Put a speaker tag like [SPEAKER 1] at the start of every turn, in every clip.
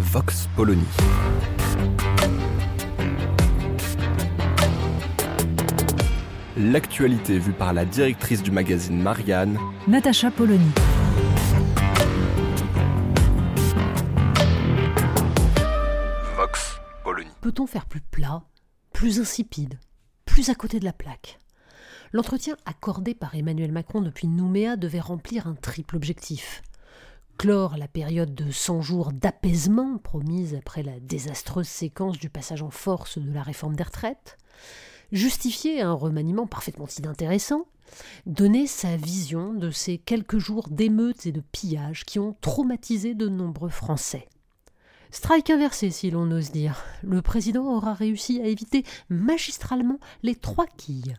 [SPEAKER 1] Vox Polony. L'actualité vue par la directrice du magazine Marianne,
[SPEAKER 2] Natacha Polony.
[SPEAKER 1] Vox Polony.
[SPEAKER 2] Peut-on faire plus plat, plus insipide, plus à côté de la plaque? L'entretien accordé par Emmanuel Macron depuis Nouméa devait remplir un triple objectif. Clore la période de 100 jours d'apaisement promise après la désastreuse séquence du passage en force de la réforme des retraites, justifier un remaniement parfaitement inintéressant, donner sa vision de ces quelques jours d'émeutes et de pillages qui ont traumatisé de nombreux Français. Strike inversé, si l'on ose dire. Le président aura réussi à éviter magistralement les trois quilles.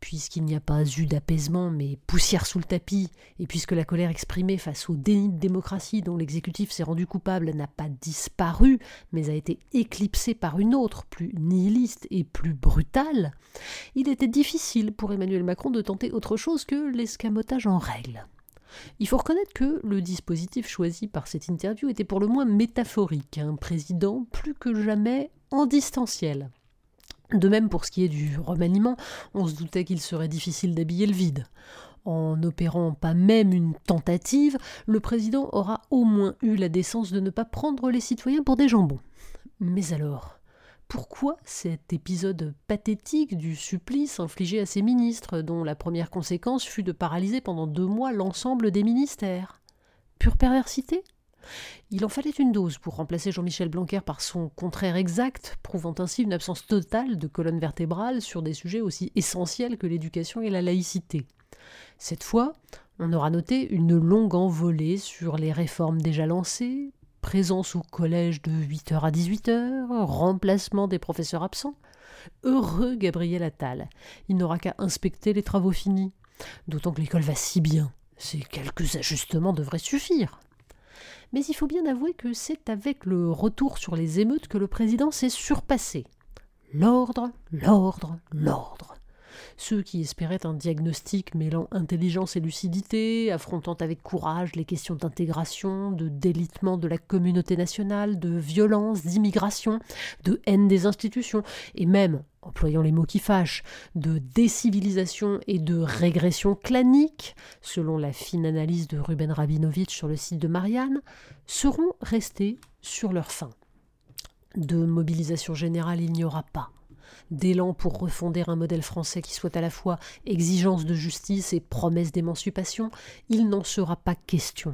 [SPEAKER 2] Puisqu'il n'y a pas eu d'apaisement, mais poussière sous le tapis, et puisque la colère exprimée face au déni de démocratie dont l'exécutif s'est rendu coupable n'a pas disparu, mais a été éclipsée par une autre, plus nihiliste et plus brutale, il était difficile pour Emmanuel Macron de tenter autre chose que l'escamotage en règle. Il faut reconnaître que le dispositif choisi par cette interview était pour le moins métaphorique, un président plus que jamais en distanciel. De même pour ce qui est du remaniement, on se doutait qu'il serait difficile d'habiller le vide. En n'opérant pas même une tentative, le président aura au moins eu la décence de ne pas prendre les citoyens pour des jambons. Mais alors, pourquoi cet épisode pathétique du supplice infligé à ses ministres, dont la première conséquence fut de paralyser pendant deux mois l'ensemble des ministères? Pure perversité? Il en fallait une dose pour remplacer Jean-Michel Blanquer par son contraire exact, prouvant ainsi une absence totale de colonne vertébrale sur des sujets aussi essentiels que l'éducation et la laïcité. Cette fois, on aura noté une longue envolée sur les réformes déjà lancées, présence au collège de 8h à 18h, remplacement des professeurs absents. Heureux Gabriel Attal, il n'aura qu'à inspecter les travaux finis. D'autant que l'école va si bien, ces quelques ajustements devraient suffire. Mais il faut bien avouer que c'est avec le retour sur les émeutes que le président s'est surpassé. L'ordre, l'ordre, l'ordre. Ceux qui espéraient un diagnostic mêlant intelligence et lucidité, affrontant avec courage les questions d'intégration, de délitement de la communauté nationale, de violence, d'immigration, de haine des institutions, et même, employant les mots qui fâchent, de décivilisation et de régression clanique, selon la fine analyse de Ruben Rabinovitch sur le site de Marianne, seront restés sur leur fin. De mobilisation générale, il n'y aura pas d'élan pour refonder un modèle français qui soit à la fois exigence de justice et promesse d'émancipation, il n'en sera pas question.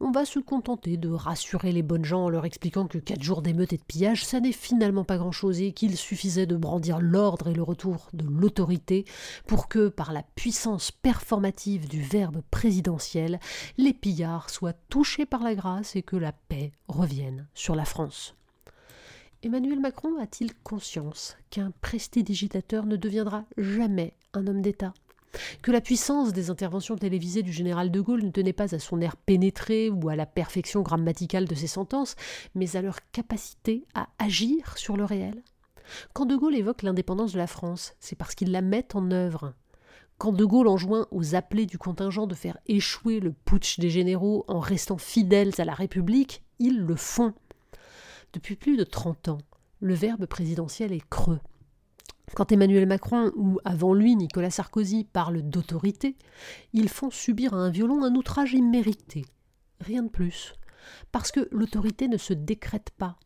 [SPEAKER 2] On va se contenter de rassurer les bonnes gens en leur expliquant que quatre jours d'émeute et de pillage, ça n'est finalement pas grand-chose et qu'il suffisait de brandir l'ordre et le retour de l'autorité pour que, par la puissance performative du verbe présidentiel, les pillards soient touchés par la grâce et que la paix revienne sur la France. Emmanuel Macron a-t-il conscience qu'un prestidigitateur ne deviendra jamais un homme d'État? Que la puissance des interventions télévisées du général de Gaulle ne tenait pas à son air pénétré ou à la perfection grammaticale de ses sentences, mais à leur capacité à agir sur le réel? Quand de Gaulle évoque l'indépendance de la France, c'est parce qu'il la met en œuvre. Quand de Gaulle enjoint aux appelés du contingent de faire échouer le putsch des généraux en restant fidèles à la République, ils le font. Depuis plus de trente ans, le verbe présidentiel est creux. Quand Emmanuel Macron ou avant lui Nicolas Sarkozy parlent d'autorité, ils font subir à un violon un outrage immérité. Rien de plus. Parce que l'autorité ne se décrète pas.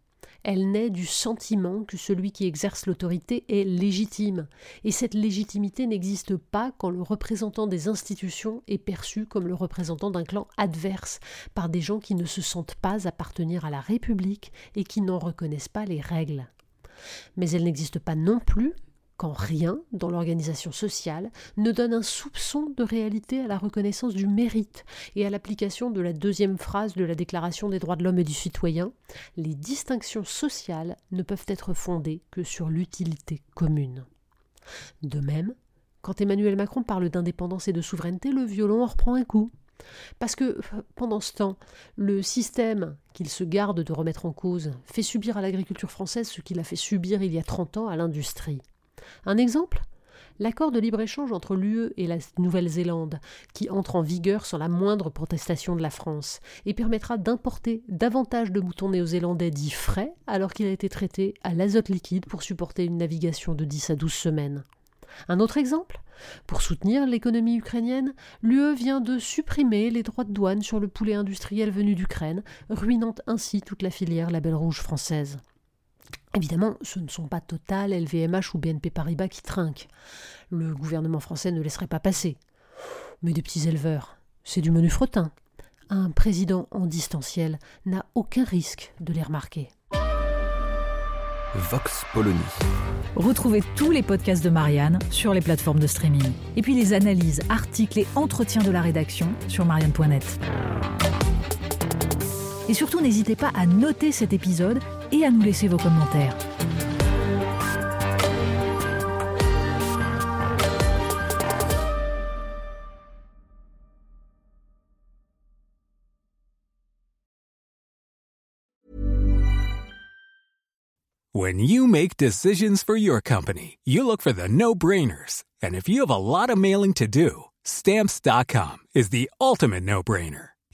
[SPEAKER 2] Elle naît du sentiment que celui qui exerce l'autorité est légitime. Et cette légitimité n'existe pas quand le représentant des institutions est perçu comme le représentant d'un clan adverse par des gens qui ne se sentent pas appartenir à la République et qui n'en reconnaissent pas les règles. Mais elle n'existe pas non plus quand rien dans l'organisation sociale ne donne un soupçon de réalité à la reconnaissance du mérite et à l'application de la deuxième phrase de la Déclaration des droits de l'homme et du citoyen, les distinctions sociales ne peuvent être fondées que sur l'utilité commune. De même, quand Emmanuel Macron parle d'indépendance et de souveraineté, le violon en reprend un coup. Parce que pendant ce temps, le système qu'il se garde de remettre en cause fait subir à l'agriculture française ce qu'il a fait subir il y a 30 ans à l'industrie. Un exemple? L'accord de libre-échange entre l'UE et la Nouvelle-Zélande, qui entre en vigueur sans la moindre protestation de la France, et permettra d'importer davantage de moutons néo-zélandais dits frais, alors qu'il a été traité à l'azote liquide pour supporter une navigation de 10 à 12 semaines. Un autre exemple? Pour soutenir l'économie ukrainienne, l'UE vient de supprimer les droits de douane sur le poulet industriel venu d'Ukraine, ruinant ainsi toute la filière label rouge française. Évidemment, ce ne sont pas Total, LVMH ou BNP Paribas qui trinquent. Le gouvernement français ne laisserait pas passer. Mais des petits éleveurs, c'est du menu fretin. Un président en distanciel n'a aucun risque de les remarquer.
[SPEAKER 1] Vox Polony.
[SPEAKER 3] Retrouvez tous les podcasts de Marianne sur les plateformes de streaming. Et puis les analyses, articles et entretiens de la rédaction sur marianne.net. Et surtout, n'hésitez pas à noter cet épisode et à nous laisser vos commentaires.
[SPEAKER 4] When you make decisions for your company, you look for the no-brainers. And if you have a lot of mailing to do, stamps.com is the ultimate no-brainer.